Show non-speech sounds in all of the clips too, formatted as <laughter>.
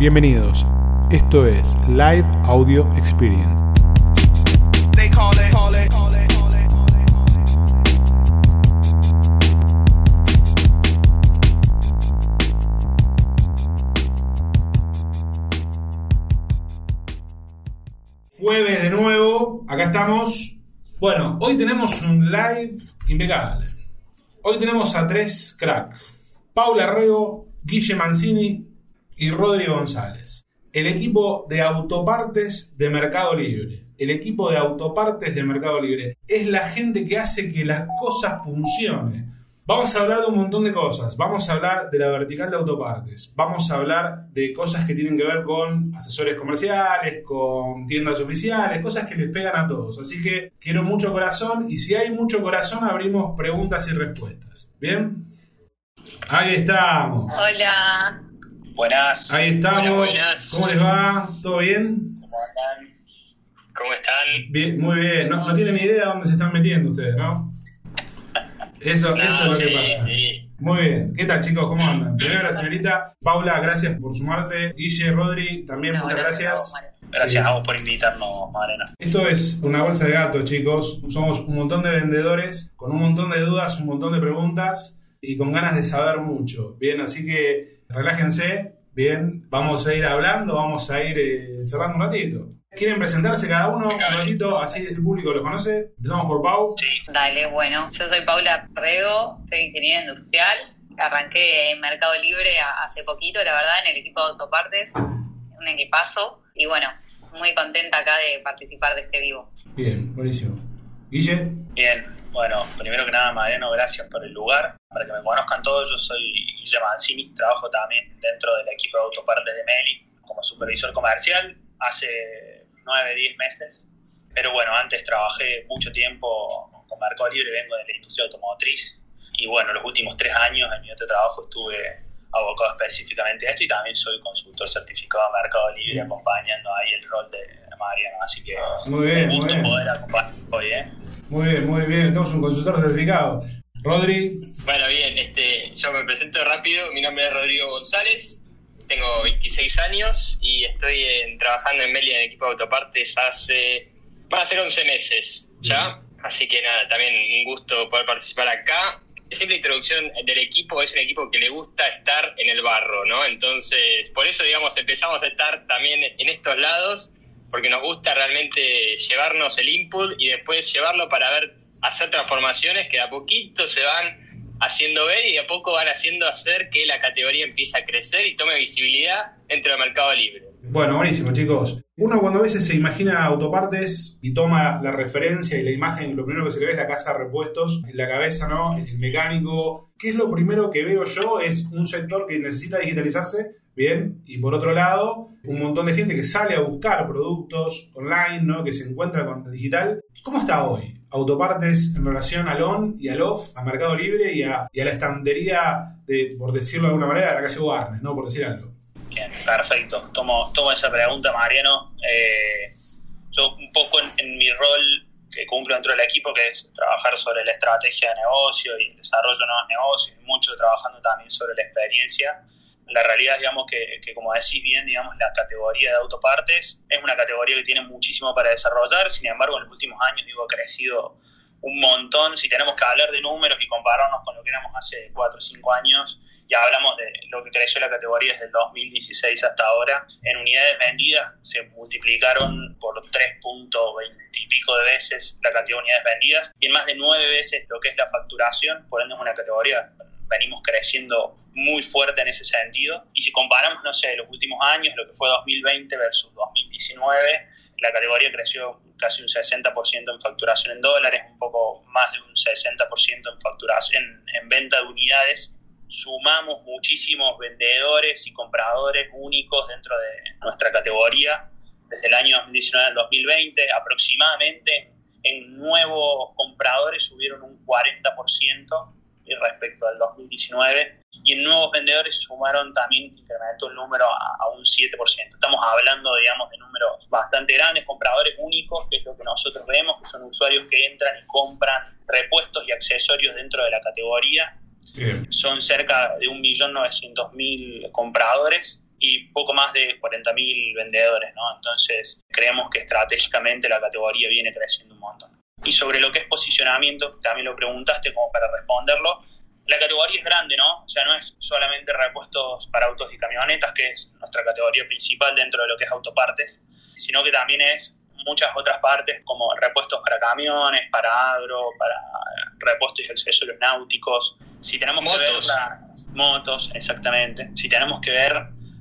Bienvenidos. Esto es Live Audio Experience. Jueves de nuevo, acá estamos. Bueno, hoy tenemos un live impecable. Hoy tenemos a tres crack. Paula Rego, Guille Mancini y Rodri González. El equipo de autopartes de Mercado Libre. El equipo de autopartes de Mercado Libre. Es la gente que hace que las cosas funcionen. Vamos a hablar de un montón de cosas. Vamos a hablar de la vertical de autopartes. Vamos a hablar de cosas que tienen que ver con asesores comerciales, con tiendas oficiales, cosas que les pegan a todos. Así que quiero mucho corazón y si hay mucho corazón abrimos preguntas y respuestas. ¿Bien? Ahí estamos. Hola. Buenas. Ahí estamos. Buenas, buenas. ¿Cómo les va? ¿Todo bien? ¿Cómo andan? ¿Cómo están? Bien, muy bien. No, no tienen ni idea dónde se están metiendo ustedes, ¿no? Eso, No, eso es lo sí, que pasa. sí. Muy bien. ¿Qué tal, chicos? ¿Cómo andan? Primero la señorita Paula, gracias por sumarte. Guille, Rodri, también No, muchas gracias gracias. a vos por invitarnos, Mariana. Esto es una bolsa de gatos, chicos. Somos un montón de vendedores con un montón de dudas, un montón de preguntas y con ganas de saber mucho. Bien, así que relájense. Bien, vamos a ir hablando, vamos a ir eh, charlando un ratito. ¿Quieren presentarse cada uno un ratito? Así el público los conoce. Empezamos por Pau. Dale, bueno. Yo soy Paula Rego, soy ingeniera industrial. Arranqué en Mercado Libre hace poquito, la verdad, en el equipo de autopartes. Un equipazo. Y bueno, muy contenta acá de participar de este vivo. Bien, buenísimo. Guille. Bien, bueno, primero que nada, Mariano, gracias por el lugar. Para que me conozcan todos, yo soy Guille Mancini, trabajo también dentro del equipo de autopartes de Meli como supervisor comercial hace 9, 10 meses. Pero bueno, antes trabajé mucho tiempo con Mercado Libre, vengo de la industria automotriz. Y bueno, los últimos tres años en mi otro trabajo estuve abocado específicamente a esto y también soy consultor certificado de Mercado Libre acompañando ahí el rol de Mariano. Así que Muy bien, un muy gusto bien. poder acompañar hoy, ¿eh? Muy bien, muy bien. Tenemos un consultor certificado. Rodri. Bueno, bien, este, yo me presento rápido. Mi nombre es Rodrigo González, tengo 26 años y estoy en- trabajando en Meli en el equipo de autopartes hace. van a ser 11 meses ya. Así que nada, también un gusto poder participar acá. Simple introducción del equipo, es un equipo que le gusta estar en el barro, ¿no? Entonces, por eso, digamos, empezamos a estar también en estos lados, porque nos gusta realmente llevarnos el input y después llevarlo para ver, hacer transformaciones que a poquito se van haciendo ver y a poco van haciendo hacer que la categoría empiece a crecer y tome visibilidad dentro del mercado libre. Bueno, buenísimo, chicos. Uno cuando a veces se imagina autopartes y toma la referencia y la imagen, lo primero que se le ve es la casa de repuestos en la cabeza, ¿no? El mecánico. ¿Qué es lo primero que veo yo? Es un sector que necesita digitalizarse, bien, y por otro lado, un montón de gente que sale a buscar productos online, ¿no? Que se encuentra con el digital. ¿Cómo está hoy? Autopartes en relación al on y al off, a Mercado Libre y a, la estantería de, por decirlo de alguna manera, de la calle Warner, ¿no? Por decir algo. Bien, perfecto. Tomo, tomo esa pregunta, Mariano. Eh, yo un poco en, en mi rol que cumplo dentro del equipo, que es trabajar sobre la estrategia de negocio y el desarrollo de nuevos negocios, y mucho trabajando también sobre la experiencia. La realidad, digamos, que, que como decís bien, digamos, la categoría de autopartes es una categoría que tiene muchísimo para desarrollar, sin embargo, en los últimos años, digo, ha crecido un montón. Si tenemos que hablar de números y compararnos con lo que éramos hace 4 o 5 años, ya hablamos de lo que creció la categoría desde el 2016 hasta ahora. En unidades vendidas se multiplicaron por 3.20 y pico de veces la cantidad de unidades vendidas y en más de 9 veces lo que es la facturación. Por ende, es una categoría venimos creciendo muy fuerte en ese sentido. Y si comparamos, no sé, los últimos años, lo que fue 2020 versus 2019, la categoría creció casi un 60% en facturación en dólares, un poco más de un 60% en facturación en, en venta de unidades. Sumamos muchísimos vendedores y compradores únicos dentro de nuestra categoría desde el año 2019 al 2020. Aproximadamente en nuevos compradores subieron un 40% respecto al 2019 y en nuevos vendedores sumaron también, incrementó el número a, a, un 7%. Estamos hablando, digamos, de números bastante grandes, compradores únicos, que es lo que nosotros vemos, que son usuarios que entran y compran repuestos y accesorios dentro de la categoría. Bien. Son cerca de 1.900.000 compradores y poco más de 40.000 vendedores, ¿no? Entonces, creemos que estratégicamente la categoría viene creciendo un montón. Y sobre lo que es posicionamiento, también lo preguntaste como para responderlo, la categoría es grande, ¿no? O sea, no es solamente repuestos para autos y camionetas, que es nuestra categoría principal dentro de lo que es autopartes, sino que también es muchas otras partes como repuestos para camiones, para agro, para repuestos y accesorios náuticos. Si tenemos que ver la, motos, exactamente. Si tenemos que ver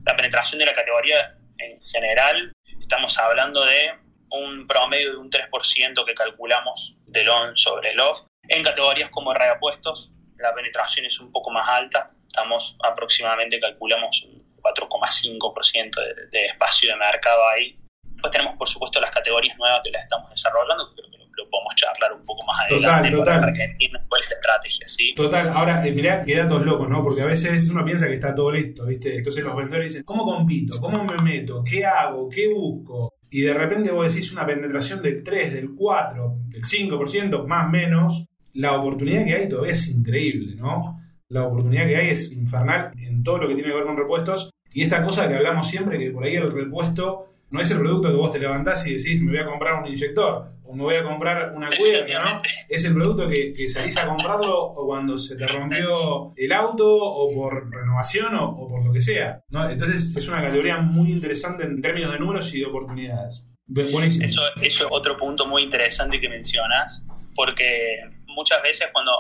la penetración de la categoría en general, estamos hablando de un promedio de un 3% que calculamos del on sobre el off. En categorías como repuestos, la penetración es un poco más alta. Estamos aproximadamente, calculamos un 4,5% de, de espacio de mercado ahí. Después tenemos, por supuesto, las categorías nuevas que las estamos desarrollando, que lo, podemos charlar un poco más adelante total. para que entiendan cuál es la estrategia. ¿sí? Total, ahora eh, mirá qué datos locos, ¿no? Porque a veces uno piensa que está todo listo, ¿viste? Entonces los vendedores dicen, ¿cómo compito? ¿Cómo me meto? ¿Qué hago? ¿Qué busco? Y de repente vos decís una penetración del 3, del 4, del 5%, más menos, la oportunidad que hay todavía es increíble, ¿no? La oportunidad que hay es infernal en todo lo que tiene que ver con repuestos. Y esta cosa que hablamos siempre, que por ahí el repuesto no es el producto que vos te levantás y decís, me voy a comprar un inyector o me voy a comprar una cuerda, ¿no? Es el producto que, que, salís a comprarlo o cuando se te rompió el auto o por renovación o, por lo que sea, ¿no? Entonces es una categoría muy interesante en términos de números y de oportunidades. Buenísimo. Eso, eso es otro punto muy interesante que mencionas, porque muchas veces cuando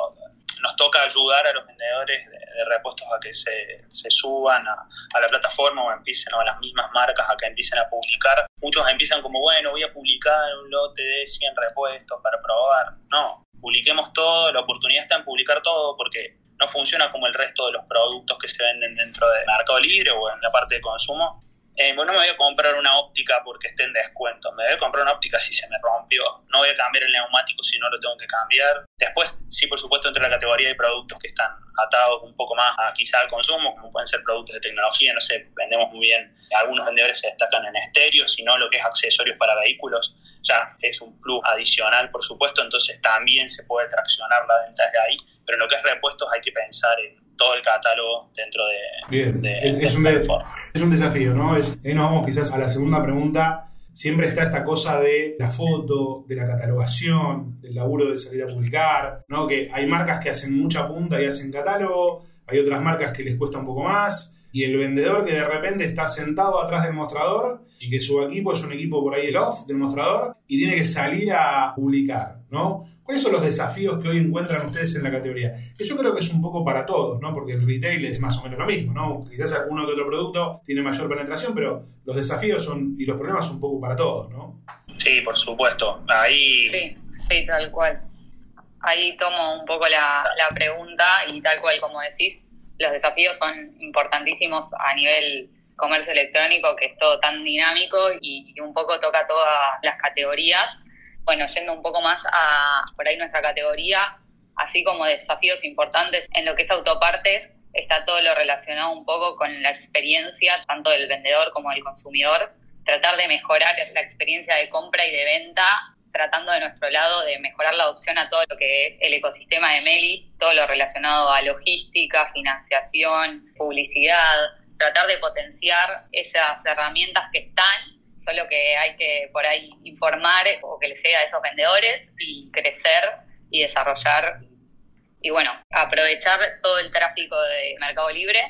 nos toca ayudar a los vendedores de, repuestos a que se, se suban a, a, la plataforma o empiecen o a las mismas marcas a que empiecen a publicar. Muchos empiezan como, bueno, voy a publicar un lote de 100 repuestos para probar. No, publiquemos todo, la oportunidad está en publicar todo porque no funciona como el resto de los productos que se venden dentro de Mercado Libre o en la parte de consumo, eh, bueno, no me voy a comprar una óptica porque esté en descuento, me voy a comprar una óptica si se me rompió, no voy a cambiar el neumático si no lo tengo que cambiar. Después, sí, por supuesto, entre la categoría de productos que están atados un poco más a quizá al consumo, como pueden ser productos de tecnología, no sé, vendemos muy bien, algunos vendedores se destacan en estéreo, sino lo que es accesorios para vehículos, ya es un plus adicional, por supuesto, entonces también se puede traccionar la venta desde ahí, pero en lo que es repuestos hay que pensar en todo el catálogo dentro de... Bien, es, un es, un desafío, ¿no? ahí nos vamos quizás a la segunda pregunta. Siempre está esta cosa de la foto, de la catalogación, del laburo de salir a publicar, ¿no? Que hay marcas que hacen mucha punta y hacen catálogo, hay otras marcas que les cuesta un poco más, y el vendedor que de repente está sentado atrás del mostrador y que su equipo es un equipo por ahí el off del mostrador y tiene que salir a publicar, ¿no? ¿Cuáles son los desafíos que hoy encuentran ustedes en la categoría? Que yo creo que es un poco para todos, ¿no? Porque el retail es más o menos lo mismo, ¿no? Quizás alguno que otro producto tiene mayor penetración, pero los desafíos son y los problemas son un poco para todos, ¿no? Sí, por supuesto. Ahí... Sí, sí, tal cual. Ahí tomo un poco la, la pregunta y tal cual como decís, los desafíos son importantísimos a nivel comercio electrónico, que es todo tan dinámico y, un poco toca todas las categorías. Bueno, yendo un poco más a por ahí nuestra categoría, así como desafíos importantes en lo que es autopartes, está todo lo relacionado un poco con la experiencia tanto del vendedor como del consumidor, tratar de mejorar la experiencia de compra y de venta tratando de nuestro lado de mejorar la adopción a todo lo que es el ecosistema de Meli, todo lo relacionado a logística, financiación, publicidad, tratar de potenciar esas herramientas que están, solo que hay que por ahí informar o que les llegue a esos vendedores y crecer y desarrollar y bueno, aprovechar todo el tráfico de Mercado Libre.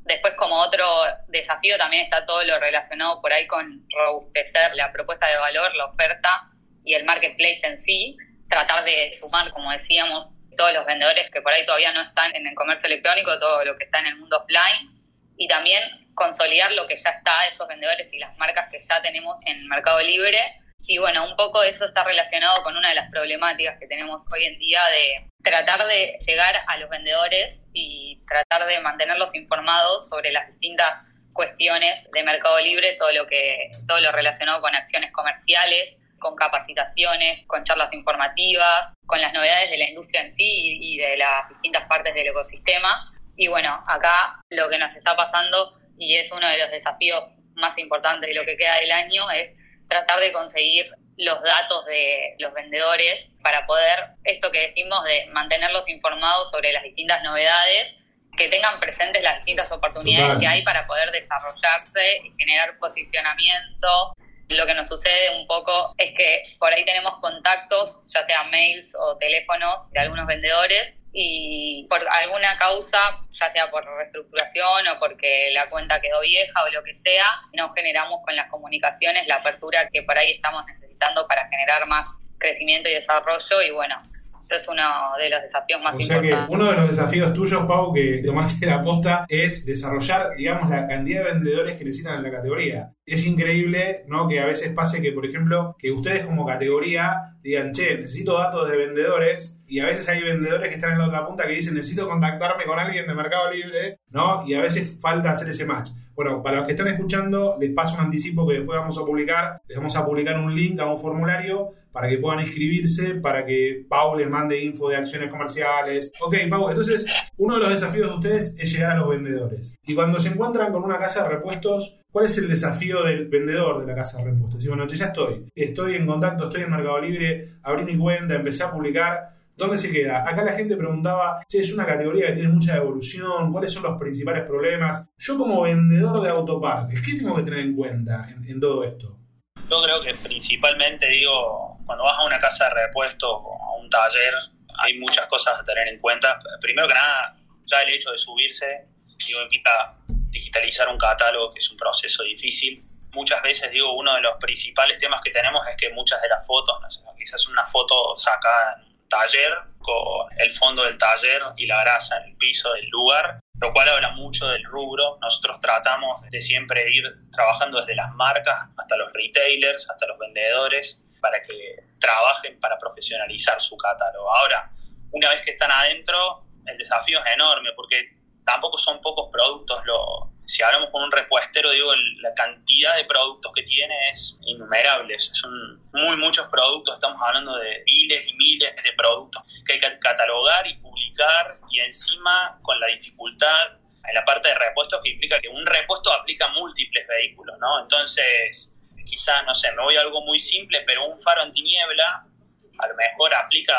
Después como otro desafío también está todo lo relacionado por ahí con robustecer la propuesta de valor, la oferta y el marketplace en sí, tratar de sumar, como decíamos, todos los vendedores que por ahí todavía no están en el comercio electrónico, todo lo que está en el mundo offline, y también consolidar lo que ya está, esos vendedores y las marcas que ya tenemos en Mercado Libre. Y bueno, un poco eso está relacionado con una de las problemáticas que tenemos hoy en día de tratar de llegar a los vendedores y tratar de mantenerlos informados sobre las distintas cuestiones de Mercado Libre, todo lo que todo lo relacionado con acciones comerciales, con capacitaciones, con charlas informativas, con las novedades de la industria en sí y de las distintas partes del ecosistema. Y bueno, acá lo que nos está pasando y es uno de los desafíos más importantes de lo que queda del año es tratar de conseguir los datos de los vendedores para poder, esto que decimos, de mantenerlos informados sobre las distintas novedades que tengan presentes las distintas oportunidades que hay para poder desarrollarse y generar posicionamiento. Lo que nos sucede un poco es que por ahí tenemos contactos, ya sea mails o teléfonos de algunos vendedores y por alguna causa, ya sea por reestructuración o porque la cuenta quedó vieja o lo que sea, no generamos con las comunicaciones la apertura que por ahí estamos necesitando para generar más crecimiento y desarrollo y bueno, eso es uno de los desafíos más o sea Que uno de los desafíos tuyos, Pau, que tomaste la posta, es desarrollar, digamos, la cantidad de vendedores que necesitan en la categoría. Es increíble, ¿no? Que a veces pase que, por ejemplo, que ustedes como categoría digan, che, necesito datos de vendedores y a veces hay vendedores que están en la otra punta que dicen necesito contactarme con alguien de Mercado Libre, ¿no? Y a veces falta hacer ese match. Bueno, para los que están escuchando, les paso un anticipo que después vamos a publicar. Les vamos a publicar un link a un formulario para que puedan inscribirse, para que Pau les mande info de acciones comerciales. Ok, Pau, entonces uno de los desafíos de ustedes es llegar a los vendedores. Y cuando se encuentran con una casa de repuestos, ¿cuál es el desafío del vendedor de la casa de repuestos? Y bueno, ya estoy, estoy en contacto, estoy en Mercado Libre, abrí mi cuenta, empecé a publicar ¿Dónde se queda? Acá la gente preguntaba, si es una categoría que tiene mucha evolución, ¿cuáles son los principales problemas? Yo como vendedor de autopartes, ¿qué tengo que tener en cuenta en, todo esto? Yo creo que principalmente, digo, cuando vas a una casa de repuestos o a un taller, hay muchas cosas a tener en cuenta. Primero que nada, ya el hecho de subirse, digo, implica digitalizar un catálogo, que es un proceso difícil. Muchas veces, digo, uno de los principales temas que tenemos es que muchas de las fotos, quizás una foto sacada taller con el fondo del taller y la grasa en el piso del lugar, lo cual habla mucho del rubro. Nosotros tratamos de siempre ir trabajando desde las marcas hasta los retailers, hasta los vendedores, para que trabajen para profesionalizar su catálogo. Ahora, una vez que están adentro, el desafío es enorme porque tampoco son pocos productos lo, si hablamos con un repuestero, digo, la cantidad de productos que tiene es innumerable. Son muy muchos productos, estamos hablando de miles y miles de productos que hay que catalogar y publicar y encima con la dificultad en la parte de repuestos que implica que un repuesto aplica múltiples vehículos, ¿no? Entonces, quizás, no sé, me voy a algo muy simple, pero un faro en tiniebla a lo mejor aplica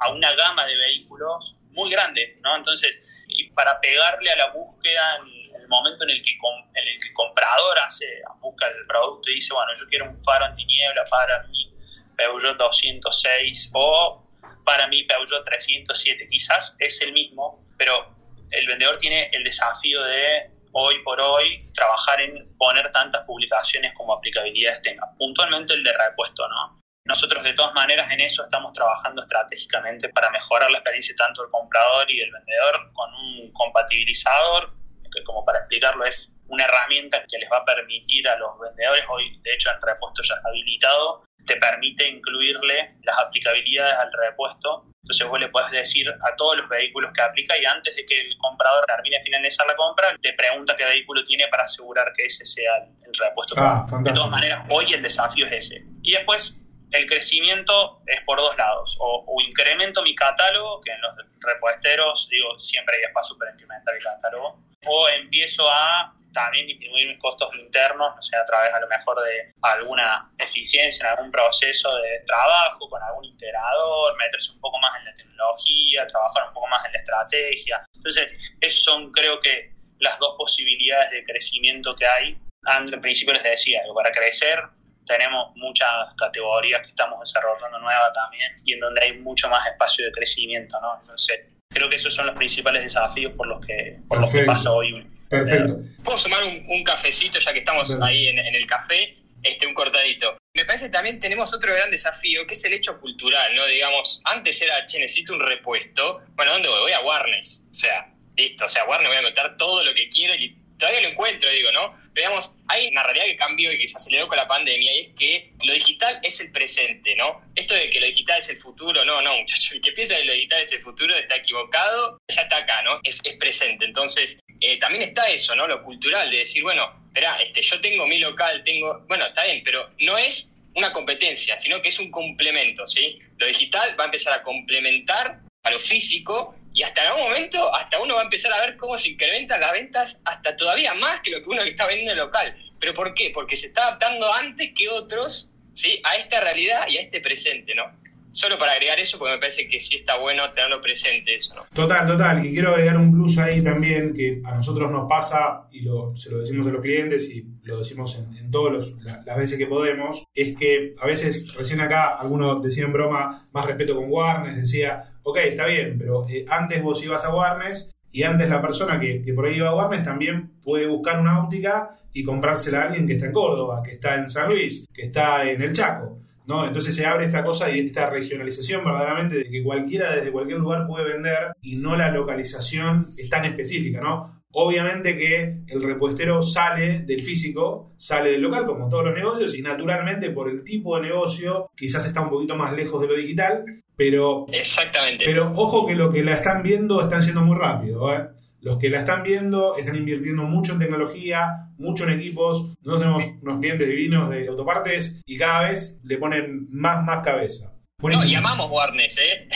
a una gama de vehículos muy grande, ¿no? Entonces, y para pegarle a la búsqueda en momento en el que, en el, que comprador hace, busca el producto y dice, bueno, yo quiero un faro antiniebla para mi Peugeot 206 o para mi Peugeot 307, quizás es el mismo, pero el vendedor tiene el desafío de hoy por hoy trabajar en poner tantas publicaciones como aplicabilidades tenga. Puntualmente el de repuesto, ¿no? Nosotros de todas maneras en eso estamos trabajando estratégicamente para mejorar la experiencia tanto del comprador y del vendedor con un compatibilizador que como para explicarlo es una herramienta que les va a permitir a los vendedores, hoy de hecho el repuesto ya habilitado, te permite incluirle las aplicabilidades al repuesto. Entonces vos le puedes decir a todos los vehículos que aplica y antes de que el comprador termine de finalizar la compra, le pregunta qué vehículo tiene para asegurar que ese sea el repuesto. Ah, de todas maneras, hoy el desafío es ese. Y después el crecimiento es por dos lados. O, incremento mi catálogo, que en los repuesteros, digo, siempre hay espacio para incrementar el catálogo, o empiezo a también disminuir mis costos internos, no sé, a través a lo mejor de alguna eficiencia en algún proceso de trabajo, con algún integrador, meterse un poco más en la tecnología, trabajar un poco más en la estrategia. Entonces, esos son creo que las dos posibilidades de crecimiento que hay. Al principio les decía, para crecer tenemos muchas categorías que estamos desarrollando nuevas también y en donde hay mucho más espacio de crecimiento, ¿no? Entonces, creo que esos son los principales desafíos por los que, por los que pasa hoy. Perfecto. ¿Puedo sumar un, cafecito ya que estamos ahí en, el café? Este, un cortadito. Me parece que también tenemos otro gran desafío, que es el hecho cultural, ¿no? Digamos, antes era, che, necesito un repuesto. Bueno, ¿dónde voy? Voy a Warnes. O sea, listo. O sea, Warnes voy a meter todo lo que quiero y todavía lo encuentro, digo, ¿no? Pero digamos, hay una realidad que cambió y que se aceleró con la pandemia y es que lo digital es el presente, ¿no? Esto de que lo digital es el futuro, no, no, muchachos, el que piensa que lo digital es el futuro está equivocado, ya está acá, ¿no? Es, es presente. Entonces, eh, también está eso, ¿no? Lo cultural, de decir, bueno, espera, este, yo tengo mi local, tengo, bueno, está bien, pero no es una competencia, sino que es un complemento, ¿sí? Lo digital va a empezar a complementar a lo físico y hasta algún momento, hasta uno va a empezar a ver cómo se incrementan las ventas hasta todavía más que lo que uno que está vendiendo en local. ¿Pero por qué? Porque se está adaptando antes que otros ¿sí? a esta realidad y a este presente, ¿no? solo para agregar eso, porque me parece que sí está bueno tenerlo presente eso, ¿no? Total, total. Y quiero agregar un plus ahí también que a nosotros nos pasa, y lo, se lo decimos a los clientes y lo decimos en, en todas las veces que podemos, es que a veces, recién acá, algunos decían broma, más respeto con Warnes, decía, ok, está bien, pero eh, antes vos ibas a Warnes y antes la persona que, que, por ahí iba a Warnes también puede buscar una óptica y comprársela a alguien que está en Córdoba, que está en San Luis, que está en el Chaco. ¿no? Entonces se abre esta cosa y esta regionalización verdaderamente de que cualquiera desde cualquier lugar puede vender y no la localización es tan específica, ¿no? Obviamente que el repuestero sale del físico, sale del local, como todos los negocios, y naturalmente por el tipo de negocio quizás está un poquito más lejos de lo digital, pero... Exactamente. Pero ojo que lo que la están viendo están siendo muy rápido, ¿eh? Los que la están viendo están invirtiendo mucho en tecnología, mucho en equipos. Nosotros tenemos unos clientes divinos de autopartes y cada vez le ponen más, más cabeza. Buenísimo. No, llamamos Warnes, ¿eh?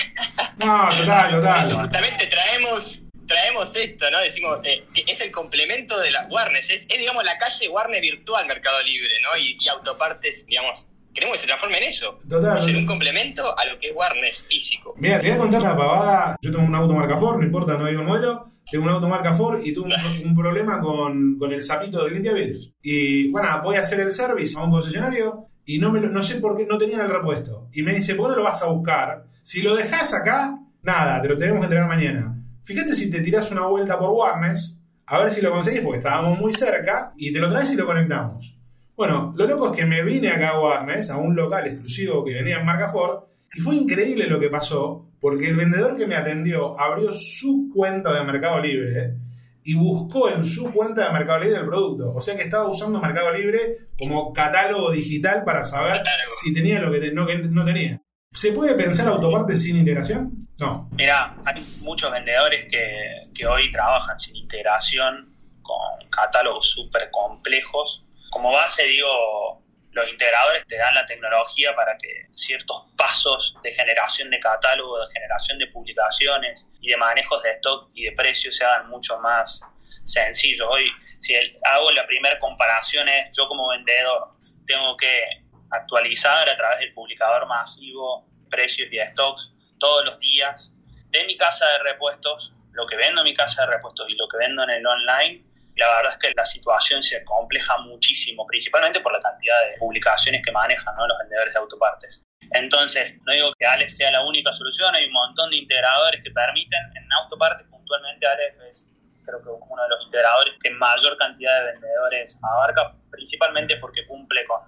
No, total, total. <laughs> justamente traemos, traemos esto, ¿no? Decimos, eh, es el complemento de la Warnes, es, es, digamos, la calle Warnes virtual Mercado Libre, ¿no? Y, y autopartes, digamos, queremos que se transforme en eso. Total. En un complemento a lo que es Warnes físico. Mira, te voy a contar la pavada. Yo tengo un auto marca Ford, no importa, no digo el modelo. Tengo un auto marca Ford y tuve un, un problema con, con, el zapito de limpia vidrios. Y bueno, voy a hacer el service a un concesionario y no, me lo, no sé por qué no tenían el repuesto. Y me dice, ¿por qué no lo vas a buscar? Si lo dejas acá, nada, te lo tenemos que entregar mañana. Fíjate si te tiras una vuelta por Warnes, a ver si lo conseguís, porque estábamos muy cerca, y te lo traes y lo conectamos. Bueno, lo loco es que me vine acá a Warnes, a un local exclusivo que venía en marca Ford, y fue increíble lo que pasó, porque el vendedor que me atendió abrió su cuenta de Mercado Libre y buscó en su cuenta de Mercado Libre el producto. O sea que estaba usando Mercado Libre como catálogo digital para saber catálogo. si tenía lo que no, que no tenía. ¿Se puede pensar autoparte sin integración? No. Mira, hay muchos vendedores que, que hoy trabajan sin integración con catálogos súper complejos. Como base, digo, los integradores te dan la tecnología para que ciertos pasos de generación de catálogo, de generación de publicaciones y de manejos de stock y de precios se hagan mucho más sencillos. Hoy, si hago la primera comparación es yo como vendedor tengo que actualizar a través del publicador masivo precios y stocks todos los días de mi casa de repuestos, lo que vendo en mi casa de repuestos y lo que vendo en el online la verdad es que la situación se compleja muchísimo, principalmente por la cantidad de publicaciones que manejan ¿no? los vendedores de autopartes. Entonces, no digo que Alex sea la única solución, hay un montón de integradores que permiten, en autopartes puntualmente Alex es creo que uno de los integradores que mayor cantidad de vendedores abarca, principalmente porque cumple con,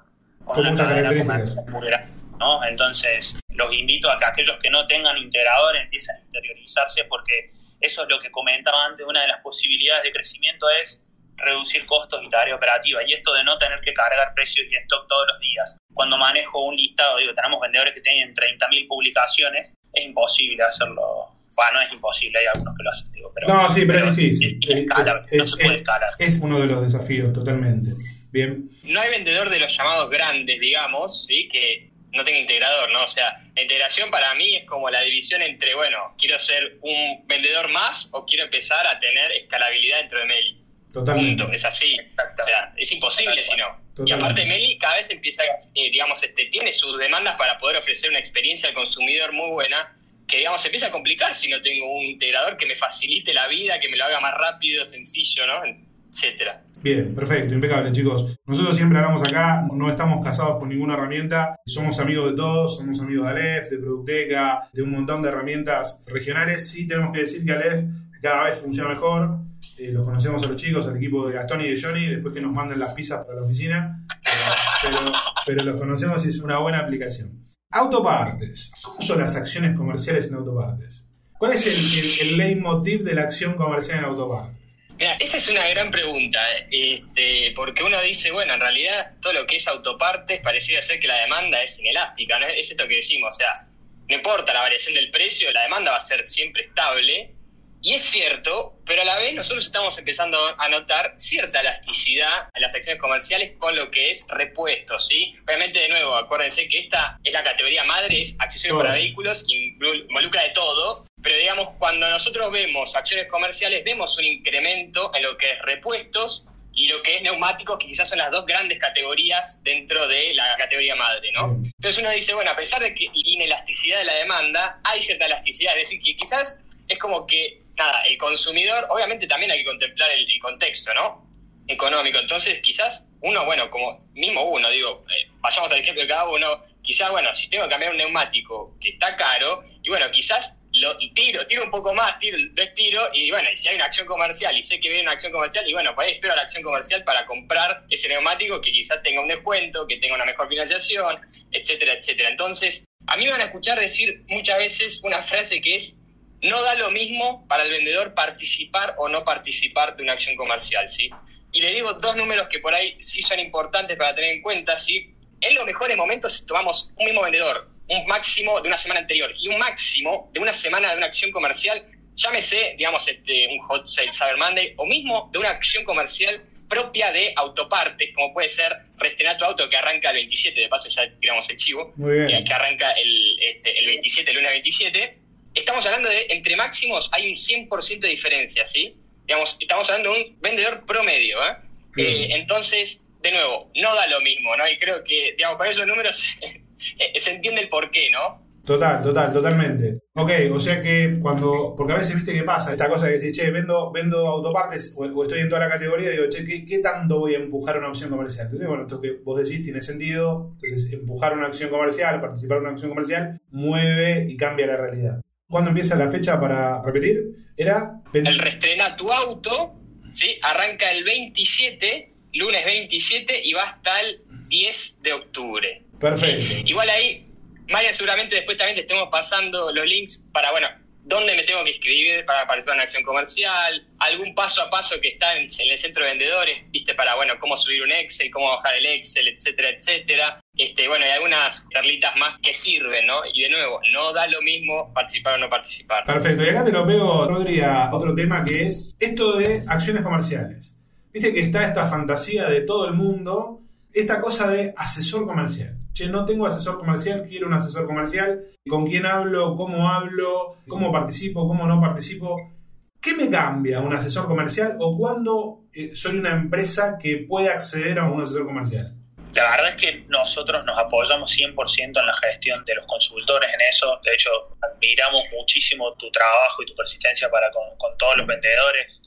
con. Entonces, los invito a que aquellos que no tengan integrador empiecen a interiorizarse porque eso es lo que comentaba antes, una de las posibilidades de crecimiento es reducir costos y tarea operativa. Y esto de no tener que cargar precios y stock todos los días. Cuando manejo un listado, digo, tenemos vendedores que tienen 30.000 publicaciones, es imposible hacerlo. Bueno, no es imposible, hay algunos que lo hacen, digo, pero... No, sí, pero, pero es difícil. Es, escalar, es, no se puede escalar. Es uno de los desafíos, totalmente. Bien. No hay vendedor de los llamados grandes, digamos, ¿sí? que no tenga integrador, ¿no? O sea, la integración para mí es como la división entre, bueno, quiero ser un vendedor más o quiero empezar a tener escalabilidad dentro de Meli. Totalmente. Punto, es así. O sea, es imposible si no. Y aparte Meli cada vez empieza, eh, digamos, este, tiene sus demandas para poder ofrecer una experiencia al consumidor muy buena, que digamos se empieza a complicar si no tengo un integrador que me facilite la vida, que me lo haga más rápido, sencillo, ¿no? Etcétera. Bien, perfecto, impecable, chicos. Nosotros siempre hablamos acá, no estamos casados con ninguna herramienta, somos amigos de todos, somos amigos de Aleph, de Producteca, de un montón de herramientas regionales. Sí tenemos que decir que Aleph cada vez funciona mejor. Eh, los conocemos a los chicos, al equipo de Gastón y de Johnny, después que nos manden las pizzas para la oficina. Pero, pero, pero los conocemos y es una buena aplicación. Autopartes. ¿Cómo son las acciones comerciales en autopartes? ¿Cuál es el, el, el leitmotiv de la acción comercial en autopartes? Mira, esa es una gran pregunta, este, porque uno dice, bueno, en realidad todo lo que es autopartes pareciera ser que la demanda es inelástica, ¿no? Es esto que decimos, o sea, no importa la variación del precio, la demanda va a ser siempre estable, y es cierto, pero a la vez nosotros estamos empezando a notar cierta elasticidad en las acciones comerciales con lo que es repuestos, ¿sí? Obviamente, de nuevo, acuérdense que esta es la categoría madre, es accesorios para vehículos, involucra de todo, pero digamos, cuando nosotros vemos acciones comerciales, vemos un incremento en lo que es repuestos y lo que es neumáticos, que quizás son las dos grandes categorías dentro de la categoría madre, ¿no? Entonces uno dice, bueno, a pesar de que inelasticidad de la demanda, hay cierta elasticidad, es decir, que quizás es como que, nada, el consumidor, obviamente también hay que contemplar el, contexto, ¿no? Económico, entonces quizás uno, bueno, como mismo uno, digo, eh, vayamos al ejemplo de cada uno, quizás, bueno, si tengo que cambiar un neumático que está caro, y bueno, quizás lo tiro, tiro un poco más, tiro, lo estiro, y bueno, y si hay una acción comercial y sé que viene una acción comercial, y bueno, pues ahí espero la acción comercial para comprar ese neumático que quizás tenga un descuento, que tenga una mejor financiación, etcétera, etcétera. Entonces, a mí me van a escuchar decir muchas veces una frase que es, no da lo mismo para el vendedor participar o no participar de una acción comercial, ¿sí? Y le digo dos números que por ahí sí son importantes para tener en cuenta, ¿sí? En los mejores momentos si tomamos un mismo vendedor, un máximo de una semana anterior y un máximo de una semana de una acción comercial, llámese, digamos, este, un Hot Sale Cyber Monday, o mismo de una acción comercial propia de autopartes, como puede ser Restrenato Auto, que arranca el 27, de paso ya tiramos el chivo, eh, que arranca el, este, el 27, el lunes 27. Estamos hablando de, entre máximos, hay un 100% de diferencia, ¿sí? Digamos, estamos hablando de un vendedor promedio, ¿eh? eh entonces, de nuevo, no da lo mismo, ¿no? Y creo que, digamos, con esos números <laughs> <laughs> se entiende el porqué, ¿no? Total, total, totalmente. Ok, o sea que cuando, porque a veces viste que pasa esta cosa de decir, che, vendo, vendo autopartes o, estoy en toda la categoría, digo, che, ¿qué, tanto voy a empujar una opción comercial? Entonces, bueno, esto que vos decís tiene sentido, entonces empujar una acción comercial, participar en una acción comercial, mueve y cambia la realidad. ¿Cuándo empieza la fecha para repetir? Era... El restrena tu auto, ¿sí? Arranca el 27, lunes 27 y va hasta el 10 de octubre. Perfecto. Igual ahí, María, seguramente después también te estemos pasando los links para, bueno, dónde me tengo que inscribir para participar en una acción comercial, algún paso a paso que está en, el centro de vendedores, viste, para, bueno, cómo subir un Excel, cómo bajar el Excel, etcétera, etcétera. Este, bueno, hay algunas perlitas más que sirven, ¿no? Y de nuevo, no da lo mismo participar o no participar. Perfecto, y acá te lo veo, Rodri, a otro tema que es esto de acciones comerciales. Viste que está esta fantasía de todo el mundo, esta cosa de asesor comercial che, no tengo asesor comercial, quiero un asesor comercial, con quién hablo, cómo hablo, cómo participo, cómo no participo. ¿Qué me cambia un asesor comercial o cuándo eh, soy una empresa que puede acceder a un asesor comercial? La verdad es que nosotros nos apoyamos 100% en la gestión de los consultores en eso. De hecho, admiramos muchísimo tu trabajo y tu persistencia para con, todos los vendedores.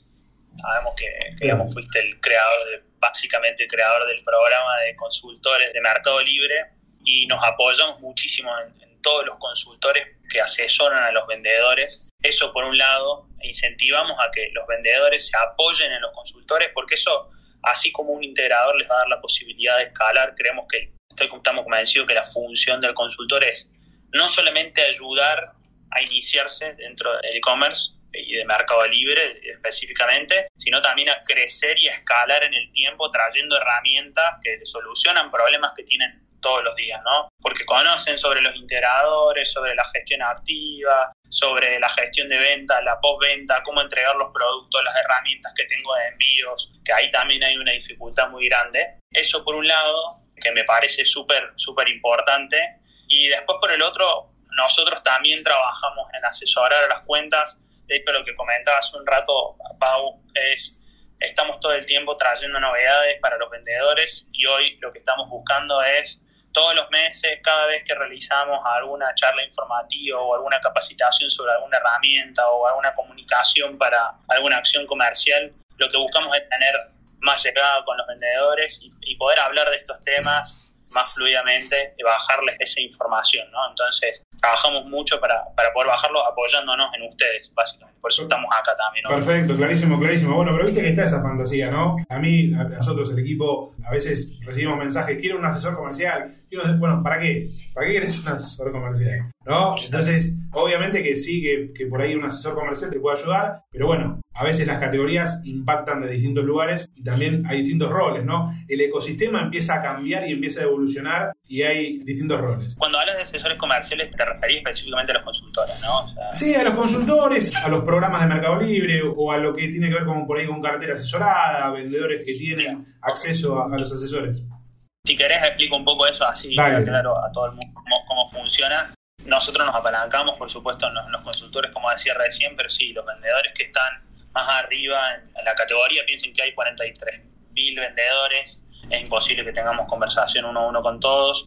Sabemos que, fuiste el creador, básicamente el creador del programa de consultores de Mercado Libre y nos apoyamos muchísimo en, todos los consultores que asesoran a los vendedores. Eso por un lado, incentivamos a que los vendedores se apoyen en los consultores porque eso, así como un integrador les va a dar la posibilidad de escalar, creemos que estamos convencidos que la función del consultor es no solamente ayudar a iniciarse dentro del e-commerce y de mercado libre específicamente, sino también a crecer y escalar en el tiempo trayendo herramientas que solucionan problemas que tienen todos los días, ¿no? Porque conocen sobre los integradores, sobre la gestión activa, sobre la gestión de venta, la postventa, cómo entregar los productos, las herramientas que tengo de envíos, que ahí también hay una dificultad muy grande. Eso por un lado, que me parece súper, súper importante. Y después por el otro, nosotros también trabajamos en asesorar a las cuentas. De hecho, lo que comentaba hace un rato, Pau, es estamos todo el tiempo trayendo novedades para los vendedores y hoy lo que estamos buscando es todos los meses, cada vez que realizamos alguna charla informativa o alguna capacitación sobre alguna herramienta o alguna comunicación para alguna acción comercial, lo que buscamos es tener más llegada con los vendedores y, poder hablar de estos temas más fluidamente y bajarles esa información, ¿no? Entonces, trabajamos mucho para, para poder bajarlo apoyándonos en ustedes, básicamente. Por eso estamos acá también. Perfecto, clarísimo, clarísimo. Bueno, pero viste que está esa fantasía, ¿no? A mí, nosotros, el equipo, a veces recibimos mensajes, quiero un asesor comercial. Quiero, bueno, ¿para qué? ¿Para qué quieres un asesor comercial? ¿No? Entonces, obviamente que sí, que, que por ahí un asesor comercial te puede ayudar, pero bueno, a veces las categorías impactan de distintos lugares y también hay distintos roles, ¿no? El ecosistema empieza a cambiar y empieza a evolucionar y hay distintos roles. Cuando hablas de asesores comerciales te referís específicamente a los consultores, ¿no? sí, a los consultores, a los programas de Mercado Libre o a lo que tiene que ver con por ahí con cartera asesorada, vendedores que tienen acceso a, los asesores. Si querés explico un poco eso así, claro a todo el mundo cómo, funciona. Nosotros nos apalancamos, por supuesto, en los, consultores, como decía recién, pero sí, los vendedores que están más arriba en, la categoría piensen que hay 43 mil vendedores, es imposible que tengamos conversación uno a uno con todos.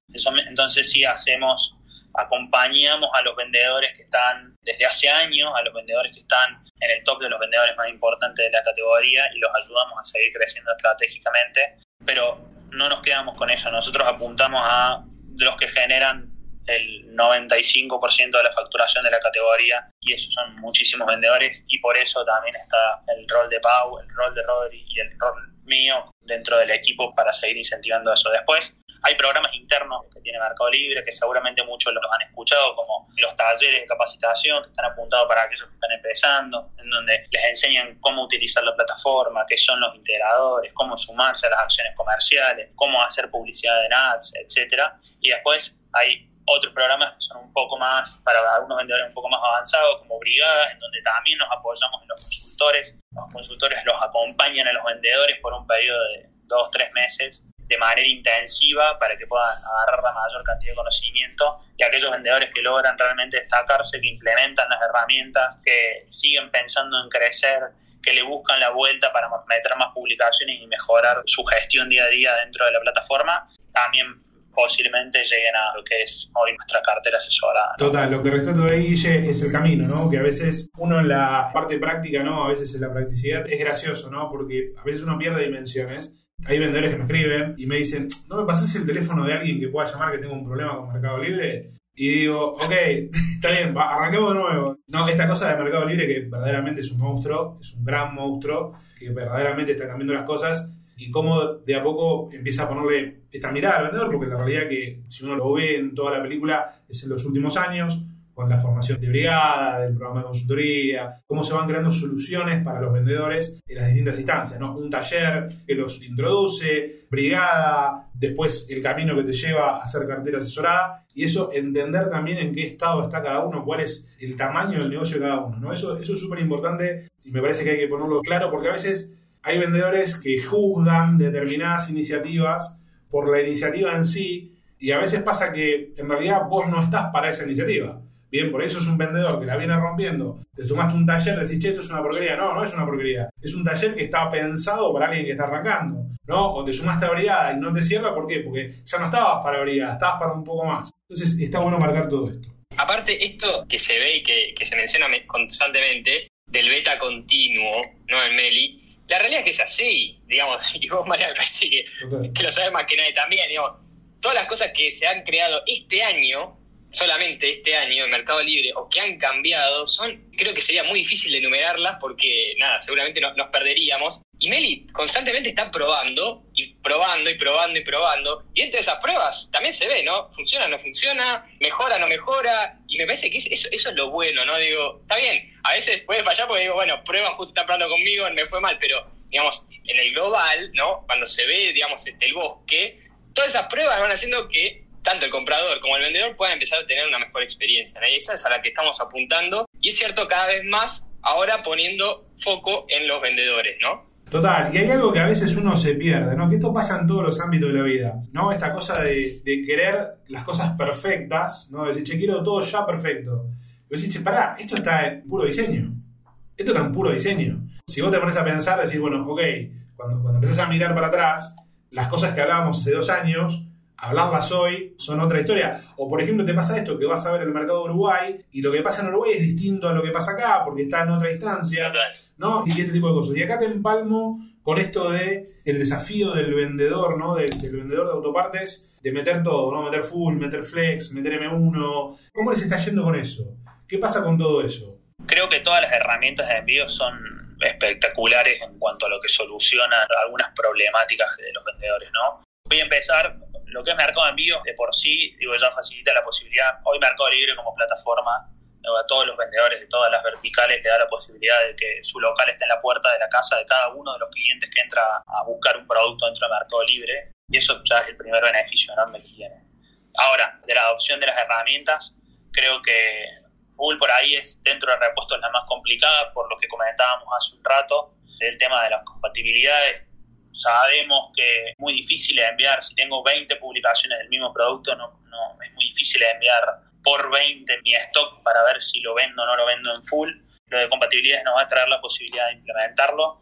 entonces sí hacemos, acompañamos a los vendedores que están desde hace años, a los vendedores que están en el top de los vendedores más importantes de la categoría y los ayudamos a seguir creciendo estratégicamente. Pero no nos quedamos con eso, nosotros apuntamos a los que generan el 95% de la facturación de la categoría y esos son muchísimos vendedores y por eso también está el rol de Pau, el rol de Rodri y el rol mío dentro del equipo para seguir incentivando eso. Después hay programas internos que tiene Mercado Libre que seguramente muchos los han escuchado como los talleres de capacitación que están apuntados para aquellos que están empezando, en donde les enseñan cómo utilizar la plataforma, qué son los integradores, cómo sumarse a las acciones comerciales, cómo hacer publicidad en ads, etcétera. Y después hay otros programas que son un poco más, para algunos vendedores un poco más avanzados, como brigadas, en donde también nos apoyamos en los consultores. Los consultores los acompañan a los vendedores por un periodo de dos, tres meses de manera intensiva para que puedan agarrar la mayor cantidad de conocimiento y aquellos vendedores que logran realmente destacarse, que implementan las herramientas, que siguen pensando en crecer, que le buscan la vuelta para meter más publicaciones y mejorar su gestión día a día dentro de la plataforma, también posiblemente lleguen a lo que es hoy nuestra cartera asesora. Total, lo que rescato de Guille, es el camino, ¿no? Que a veces uno en la parte práctica, ¿no? A veces en la practicidad es gracioso, ¿no? Porque a veces uno pierde dimensiones. Hay vendedores que me escriben y me dicen, ¿no me pases el teléfono de alguien que pueda llamar que tengo un problema con Mercado Libre? Y digo, ok, <laughs> está bien, arranquemos de nuevo. No, esta cosa de Mercado Libre que verdaderamente es un monstruo, es un gran monstruo, que verdaderamente está cambiando las cosas y cómo de a poco empieza a ponerle esta mirada al vendedor, porque la realidad que si uno lo ve en toda la película es en los últimos años, con la formación de brigada, del programa de consultoría, cómo se van creando soluciones para los vendedores en las distintas instancias, ¿no? Un taller que los introduce, brigada, después el camino que te lleva a hacer cartera asesorada, y eso entender también en qué estado está cada uno, cuál es el tamaño del negocio de cada uno, ¿no? Eso, eso es súper importante y me parece que hay que ponerlo claro porque a veces hay vendedores que juzgan determinadas iniciativas por la iniciativa en sí y a veces pasa que en realidad vos no estás para esa iniciativa. Bien, por eso es un vendedor que la viene rompiendo. Te sumaste un taller, decís, che, esto es una porquería. No, no es una porquería. Es un taller que está pensado para alguien que está arrancando. ¿No? O te sumaste a brigada y no te cierra, ¿por qué? Porque ya no estabas para brigada, estabas para un poco más. Entonces está bueno marcar todo esto. Aparte, esto que se ve y que, que se menciona constantemente, del beta continuo, ¿no? En Meli, la realidad es que es así, digamos, <laughs> y vos, María, me parece que, que lo sabes más que nadie también, digamos, todas las cosas que se han creado este año, solamente este año en Mercado Libre, o que han cambiado, son, creo que sería muy difícil de enumerarlas porque, nada, seguramente nos perderíamos. Y Meli constantemente está probando, y probando, y probando, y probando. Y entre esas pruebas también se ve, ¿no? Funciona, no funciona, mejora, no mejora. Y me parece que eso, eso es lo bueno, ¿no? Digo, está bien, a veces puede fallar porque digo, bueno, prueba justo está probando conmigo, me fue mal, pero, digamos, en el global, ¿no? Cuando se ve, digamos, este, el bosque, todas esas pruebas van haciendo que tanto el comprador como el vendedor puedan empezar a tener una mejor experiencia. ¿no? Y esa es a la que estamos apuntando. Y es cierto, cada vez más ahora poniendo foco en los vendedores, ¿no? Total, y hay algo que a veces uno se pierde, ¿no? Que esto pasa en todos los ámbitos de la vida, ¿no? Esta cosa de, querer las cosas perfectas, ¿no? Decir, che, quiero todo ya perfecto. Y decís, che, pará, esto está en puro diseño. Esto está en puro diseño. Si vos te pones a pensar, decir, bueno, ok, cuando, cuando empezás a mirar para atrás, las cosas que hablábamos hace dos años, hablarlas hoy son otra historia. O por ejemplo te pasa esto, que vas a ver el mercado de Uruguay y lo que pasa en Uruguay es distinto a lo que pasa acá porque está en otra instancia. ¿No? Y este tipo de cosas. Y acá te empalmo con esto de el desafío del vendedor, ¿no? Del, vendedor de autopartes, de meter todo, ¿no? Meter full, meter flex, meter M1. ¿Cómo les está yendo con eso? ¿Qué pasa con todo eso? Creo que todas las herramientas de envío son espectaculares en cuanto a lo que solucionan algunas problemáticas de los vendedores, ¿no? Voy a empezar, lo que es Mercado de Envíos de por sí, digo, ya facilita la posibilidad, hoy Mercado Libre como plataforma a todos los vendedores de todas las verticales le da la posibilidad de que su local esté en la puerta de la casa de cada uno de los clientes que entra a buscar un producto dentro de Mercado Libre y eso ya es el primer beneficio enorme que tiene. Ahora, de la adopción de las herramientas, creo que Full por ahí es dentro de repuestos la más complicada por lo que comentábamos hace un rato del tema de las compatibilidades. Sabemos que es muy difícil de enviar, si tengo 20 publicaciones del mismo producto, no, no es muy difícil de enviar por 20 mi stock para ver si lo vendo o no lo vendo en full. Lo de compatibilidades nos va a traer la posibilidad de implementarlo.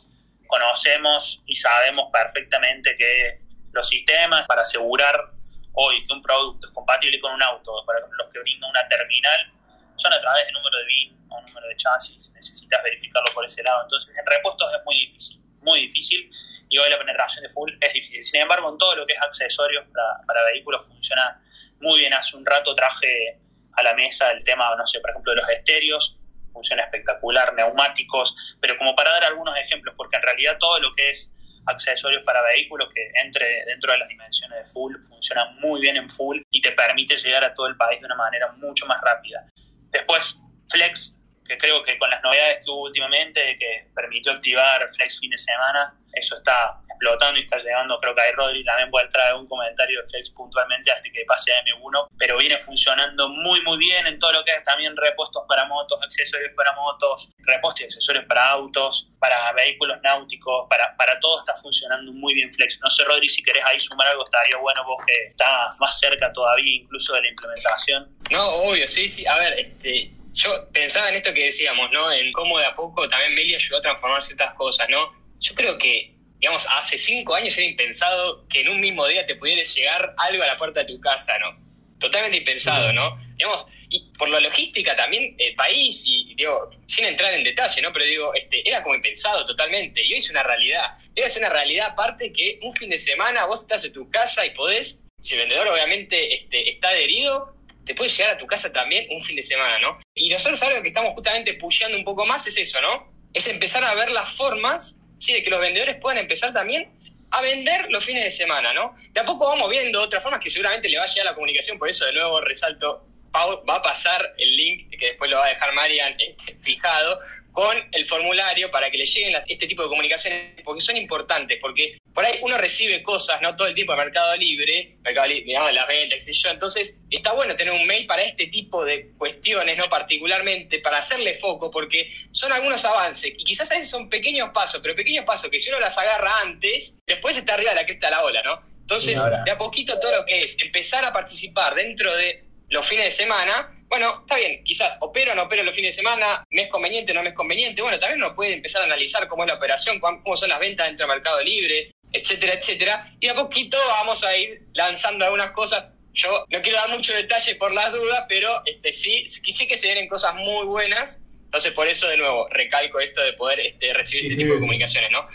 conocemos y sabemos perfectamente que los sistemas para asegurar hoy que un producto es compatible con un auto, para los que brinda una terminal, son a través de número de BIN o número de chasis, necesitas verificarlo por ese lado. Entonces, en repuestos es muy difícil, muy difícil, y hoy la penetración de full es difícil. Sin embargo, en todo lo que es accesorios para, para vehículos funciona muy bien. Hace un rato traje a la mesa el tema, no sé, por ejemplo, de los estéreos, funciona espectacular, neumáticos, pero como para dar algunos ejemplos, porque en realidad todo lo que es accesorios para vehículos que entre dentro de las dimensiones de full funciona muy bien en full y te permite llegar a todo el país de una manera mucho más rápida. Después, Flex, que creo que con las novedades que hubo últimamente, que permitió activar Flex fin de semana, eso está explotando y está llegando. Creo que ahí Rodri también puede traer un comentario de Flex puntualmente hasta que pase a M1, pero viene funcionando muy, muy bien en todo lo que es también repuestos para motos, accesorios para motos, repuestos y accesorios para autos, para vehículos náuticos, para, para todo está funcionando muy bien Flex. No sé, Rodri, si querés ahí sumar algo, estaría bueno vos que está más cerca todavía incluso de la implementación. No, obvio, sí, sí. A ver, este, yo pensaba en esto que decíamos, ¿no? En cómo de a poco también Meli ayudó a transformar ciertas cosas, ¿no? Yo creo que, digamos, hace cinco años era impensado que en un mismo día te pudiera llegar algo a la puerta de tu casa, ¿no? Totalmente impensado, ¿no? Digamos, y por la logística también, el país, y digo, sin entrar en detalle, ¿no? Pero digo, este, era como impensado totalmente, y hoy es una realidad. Hoy es una realidad aparte que un fin de semana vos estás en tu casa y podés, si el vendedor obviamente este, está adherido, te puede llegar a tu casa también un fin de semana, ¿no? Y nosotros algo que estamos justamente pusheando un poco más es eso, ¿no? Es empezar a ver las formas ¿sí? de que los vendedores puedan empezar también a vender los fines de semana, ¿no? De a poco vamos viendo otras formas que seguramente le va a llegar la comunicación, por eso de nuevo resalto, va a pasar el link que después lo va a dejar Marian este, fijado con el formulario para que le lleguen las, este tipo de comunicaciones, porque son importantes, porque por ahí uno recibe cosas, ¿no? Todo el tiempo de Mercado Libre, Mercado Libre, digamos, la venta, qué sé yo, entonces está bueno tener un mail para este tipo de cuestiones, ¿no? Particularmente para hacerle foco, porque son algunos avances, y quizás a veces son pequeños pasos, pero pequeños pasos que si uno las agarra antes, después está arriba de la cresta de la ola, ¿no? Entonces, de a poquito todo lo que es empezar a participar dentro de los fines de semana, bueno, está bien, quizás opero o no opero los fines de semana, me es conveniente o no me es conveniente, bueno, también uno puede empezar a analizar cómo es la operación, cómo son las ventas dentro del mercado libre, etcétera, etcétera, y a poquito vamos a ir lanzando algunas cosas. Yo no quiero dar mucho detalle por las dudas, pero este, sí, sí que se vienen cosas muy buenas, entonces por eso de nuevo recalco esto de poder este, recibir este tipo de comunicaciones, ¿no?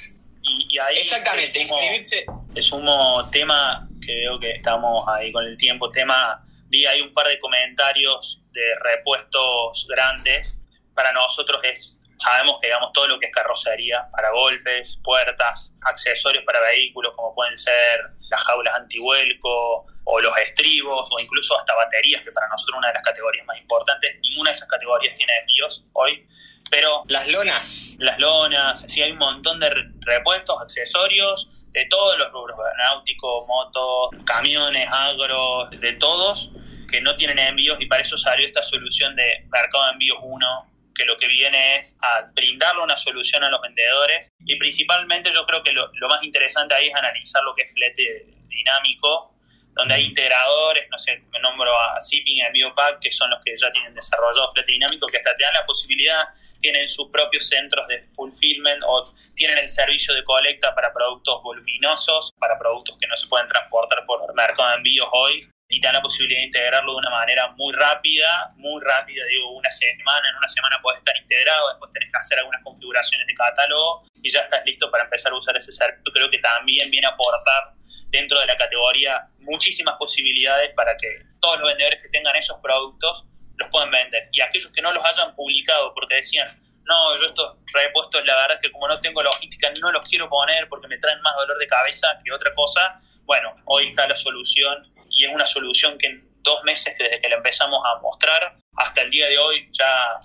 Y, ahí Exactamente, inscribirse. Es un tema que veo que estamos ahí con el tiempo, tema vi ahí un par de comentarios de repuestos grandes. Para nosotros es, sabemos que digamos todo lo que es carrocería, para golpes, puertas, accesorios para vehículos como pueden ser las jaulas antivuelco o los estribos o incluso hasta baterías, que para nosotros es una de las categorías más importantes. Ninguna de esas categorías tiene envíos hoy, pero... Las lonas. Las lonas, sí, hay un montón de repuestos, accesorios, de todos los rubros, náutico, motos, camiones, agro, de todos, que no tienen envíos y para eso salió esta solución de Mercado de Envíos 1, que lo que viene es a brindarle una solución a los vendedores. Y principalmente yo creo que lo, más interesante ahí es analizar lo que es flete dinámico, donde hay integradores, no sé, me nombro a Zipping y a Biopack, que son los que ya tienen desarrollado flete dinámico, que hasta te dan la posibilidad, tienen sus propios centros de fulfillment o tienen el servicio de colecta para productos voluminosos, para productos que no se pueden transportar por mercado de envíos hoy, y te dan la posibilidad de integrarlo de una manera muy rápida, muy rápida, digo, una semana, en una semana puedes estar integrado, después tenés que hacer algunas configuraciones de catálogo y ya estás listo para empezar a usar ese servicio. Creo que también viene a aportar dentro de la categoría muchísimas posibilidades para que todos los vendedores que tengan esos productos los puedan vender. Y aquellos que no los hayan publicado porque decían, no, yo estos repuestos, la verdad es que como no tengo logística, no los quiero poner porque me traen más dolor de cabeza que otra cosa. Bueno, hoy está la solución y es una solución que en dos meses desde que la empezamos a mostrar hasta el día de hoy ya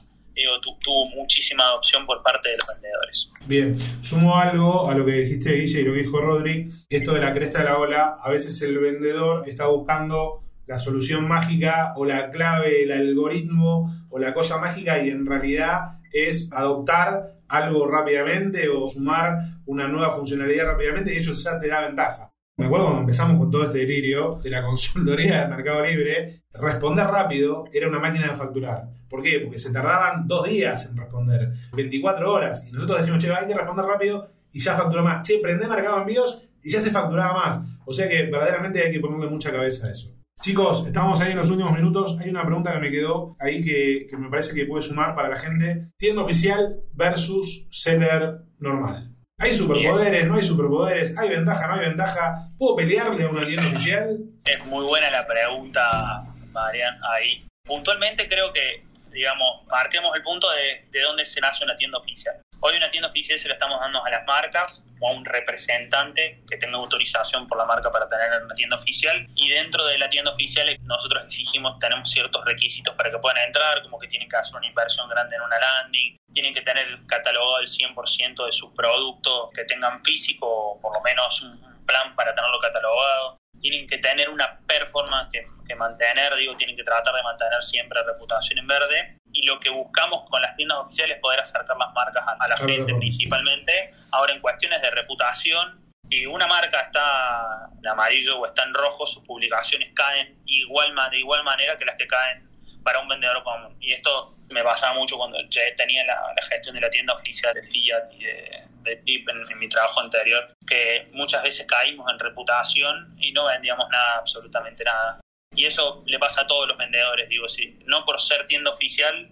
tuvo muchísima adopción por parte de los vendedores. Bien, sumo algo a lo que dijiste Guille y lo que dijo Rodri, esto de la cresta de la ola, a veces el vendedor está buscando la solución mágica o la clave, el algoritmo o la cosa mágica y en realidad es adoptar algo rápidamente o sumar una nueva funcionalidad rápidamente y eso ya te da ventaja. Me acuerdo cuando empezamos con todo este delirio de la consultoría de Mercado Libre, responder rápido era una máquina de facturar. ¿Por qué? Porque se tardaban dos días en responder, 24 horas. Y nosotros decimos, che, hay que responder rápido y ya factura más. Che, prende mercado envíos y ya se facturaba más. O sea que verdaderamente hay que ponerle mucha cabeza a eso. Chicos, estamos ahí en los últimos minutos. Hay una pregunta que me quedó ahí que, me parece que puede sumar para la gente. Tienda oficial versus seller normal. ¿Hay superpoderes? ¿No hay superpoderes? ¿Hay ventaja? ¿No hay ventaja? ¿Puedo pelearle a una tienda oficial? Es muy buena la pregunta, Marian, ahí. Puntualmente creo que, digamos, marquemos el punto de, de dónde se nace una tienda oficial. Hoy una tienda oficial se la estamos dando a las marcas o a un representante que tenga autorización por la marca para tener una tienda oficial y dentro de la tienda oficial nosotros exigimos, tenemos ciertos requisitos para que puedan entrar, como que tienen que hacer una inversión grande en una landing, tienen que tener catalogado el 100% de sus productos que tengan físico o por lo menos un plan para tenerlo catalogado, tienen que tener una performance que, que mantener, digo, tienen que tratar de mantener siempre reputación en verde y lo que buscamos con las tiendas oficiales es poder acercar las marcas a, a la gente principalmente. Ahora, en cuestiones de reputación, si una marca está en amarillo o está en rojo, sus publicaciones caen igual, de igual manera que las que caen para un vendedor común. Y esto me pasaba mucho cuando ya tenía la, la, gestión de la tienda oficial de Fiat y de, de TIP en, en, mi trabajo anterior, que muchas veces caímos en reputación y no vendíamos nada, absolutamente nada. Y eso le pasa a todos los vendedores, digo, sí. No por ser tienda oficial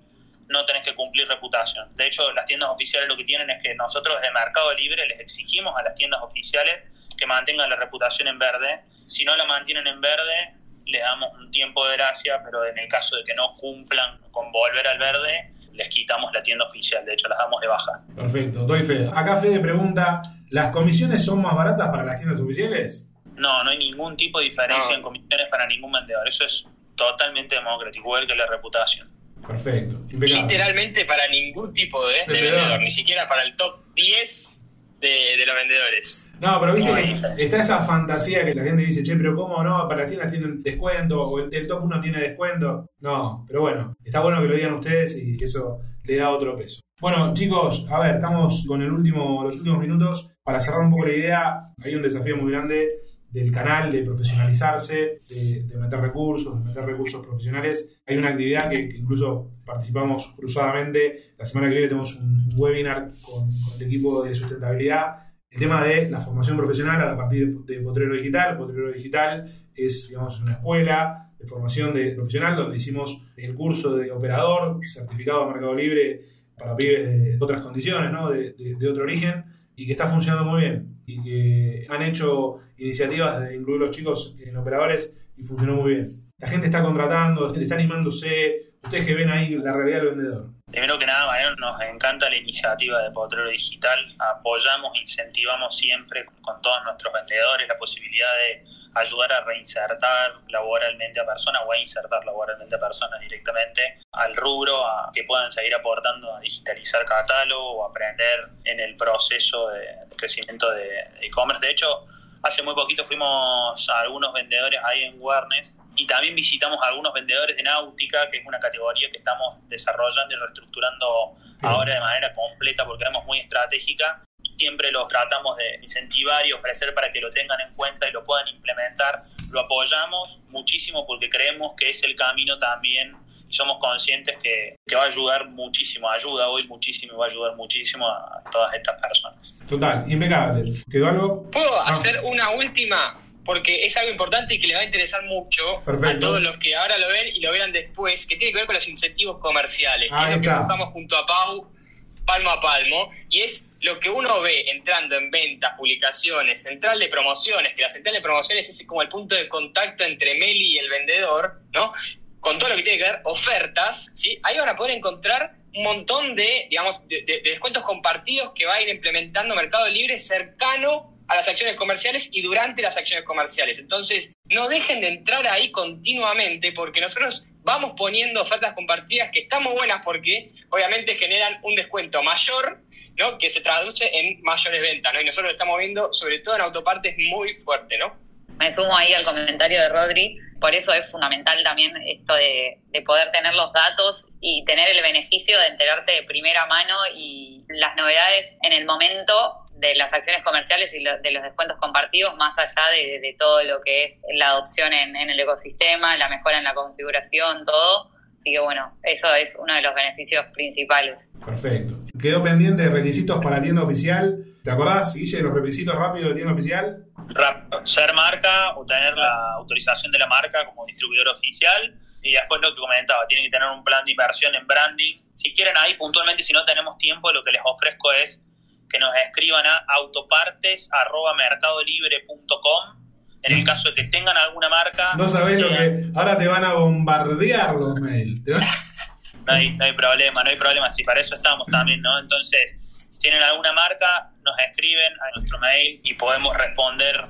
no tenés que cumplir reputación. De hecho, las tiendas oficiales lo que tienen es que nosotros de Mercado Libre les exigimos a las tiendas oficiales que mantengan la reputación en verde. Si no la mantienen en verde, les damos un tiempo de gracia, pero en el caso de que no cumplan con volver al verde, les quitamos la tienda oficial. De hecho, las damos de baja. Perfecto, doy fe. Acá Fede pregunta, ¿las comisiones son más baratas para las tiendas oficiales? No, no hay ningún tipo de diferencia no. en comisiones para ningún vendedor. Eso es totalmente democrático, igual que la reputación. Perfecto. Impecable. Literalmente para ningún tipo de, de vendedor, ni siquiera para el top 10 de, de los vendedores. No, pero viste que está esa fantasía que la gente dice, che, pero ¿cómo no? Para las tiendas tienen descuento, o el, el, top 1 tiene descuento. No, pero bueno, está bueno que lo digan ustedes y eso le da otro peso. Bueno, chicos, a ver, estamos con el último, los últimos minutos. Para cerrar un poco la idea, hay un desafío muy grande del canal, de profesionalizarse, de, de, meter recursos, de meter recursos profesionales. Hay una actividad que, que, incluso participamos cruzadamente. La semana que viene tenemos un webinar con, con, el equipo de sustentabilidad. El tema de la formación profesional a partir de, Potrero Digital. Potrero Digital es, digamos, una escuela de formación de profesional donde hicimos el curso de operador, certificado de Mercado Libre para pibes de, otras condiciones, ¿no? de, de otro origen, y que está funcionando muy bien. Y que han hecho iniciativas de incluir los chicos en operadores y funcionó muy bien. La gente está contratando, está animándose. Ustedes que ven ahí la realidad del vendedor. Primero que nada, Mariano, nos encanta la iniciativa de Potrero Digital. Apoyamos, incentivamos siempre con todos nuestros vendedores la posibilidad de ayudar a reinsertar laboralmente a personas o a insertar laboralmente a personas directamente al rubro, a que puedan seguir aportando a digitalizar catálogo o aprender en el proceso de crecimiento de e-commerce. De hecho, hace muy poquito fuimos a algunos vendedores ahí en Warnes y también visitamos a algunos vendedores de náutica, que es una categoría que estamos desarrollando y reestructurando ahora de manera completa porque éramos muy estratégica. Siempre los tratamos de incentivar y ofrecer para que lo tengan en cuenta y lo puedan implementar. Lo apoyamos muchísimo porque creemos que es el camino también y somos conscientes que, que, va a ayudar muchísimo, ayuda hoy muchísimo y va a ayudar muchísimo a todas estas personas. Total, impecable. ¿Quedó algo? ¿Puedo hacer una última? Porque es algo importante y que le va a interesar mucho Perfecto. a todos los que ahora lo ven y lo verán después, que tiene que ver con los incentivos comerciales, que es lo que buscamos junto a Pau palmo a palmo, y es lo que uno ve entrando en ventas, publicaciones, central de promociones, que la central de promociones es como el punto de contacto entre Meli y el vendedor, ¿no? Con todo lo que tiene que ver ofertas, ¿sí? Ahí van a poder encontrar un montón de, digamos, de, de, de descuentos compartidos que va a ir implementando Mercado Libre cercano a las acciones comerciales y durante las acciones comerciales. Entonces, no dejen de entrar ahí continuamente porque nosotros vamos poniendo ofertas compartidas que están muy buenas porque obviamente generan un descuento mayor, ¿no? Que se traduce en mayores ventas, ¿no? Y nosotros lo estamos viendo sobre todo en autopartes muy fuerte, ¿no? Me sumo ahí al comentario de Rodri, por eso es fundamental también esto de, de, poder tener los datos y tener el beneficio de enterarte de primera mano y las novedades en el momento de las acciones comerciales y lo, de los descuentos compartidos, más allá de, todo lo que es la adopción en, en, el ecosistema, la mejora en la configuración, todo. Así que bueno, eso es uno de los beneficios principales. Perfecto. Quedó pendiente de requisitos para tienda oficial. ¿Te acordás, Guille, los requisitos rápidos de tienda oficial? Rápido. Ser marca o tener la autorización de la marca como distribuidor oficial. Y después lo que comentaba, tienen que tener un plan de inversión en branding. Si quieren ahí puntualmente, si no tenemos tiempo, lo que les ofrezco es que nos escriban a autopartes.mercadolibre.com en el caso de que tengan alguna marca. No sabés lo que. Ahora te van a bombardear los mails. <laughs> No hay, no hay problema, no hay problema. Si para eso estamos también, ¿no? Entonces, si tienen alguna marca, nos escriben a nuestro mail y podemos responder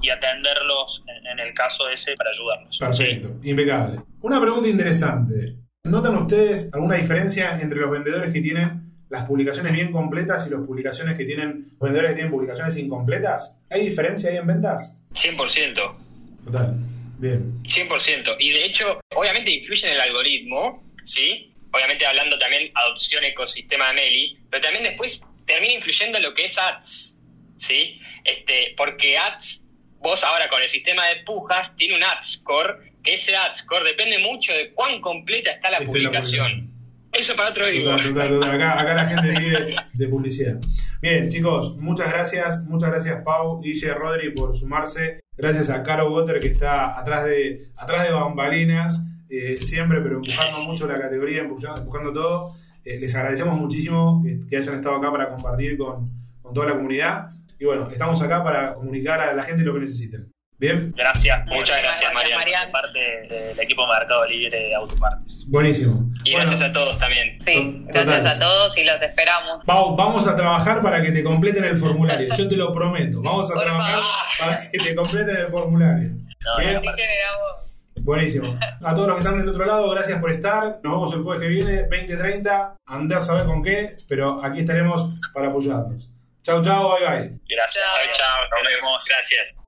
y atenderlos en, en el caso ese para ayudarlos. Perfecto, impecable. Una pregunta interesante. ¿Notan ustedes alguna diferencia entre los vendedores que tienen las publicaciones bien completas y las publicaciones que tienen, los vendedores que tienen publicaciones incompletas? ¿Hay diferencia ahí en ventas? 100%. Total, bien. 100%. Y de hecho, obviamente influye en el algoritmo, ¿sí? Obviamente hablando también adopción ecosistema de Meli, pero también después termina influyendo lo que es ads, ¿sí? Este, porque ads, vos ahora con el sistema de pujas, tiene un ad score, que ese ad score depende mucho de cuán completa está la Está la publicación. Eso para otro vivo. Total, total, total. Acá, acá la gente vive de publicidad. Bien, chicos, muchas gracias. Muchas gracias, Pau, Guille, Rodri, por sumarse. Gracias a Caro Water, que está atrás de, atrás de bambalinas, eh, siempre, pero empujando mucho la categoría, empujando, empujando todo. Eh, les agradecemos muchísimo que, que hayan estado acá para compartir con, con toda la comunidad. Y bueno, estamos acá para comunicar a la gente lo que necesiten. Bien, Gracias. Muchas gracias. De parte del equipo Mercado Libre de Autopartes. buenísimo. Y Bueno, gracias a todos también. Sí, gracias a todos y los esperamos. Pau, vamos a trabajar para que te completen el formulario. Yo te lo prometo. Vamos a Por trabajar favor. para que te completen el formulario. No, Bien. Buenísimo. A todos los que están del otro lado, gracias por estar. Nos vemos el jueves que viene, 20.30. Andá a saber con qué, pero aquí estaremos para apoyarnos. Chau, chau, bye bye. Gracias. Chao. Chao, chao. Nos vemos. Gracias.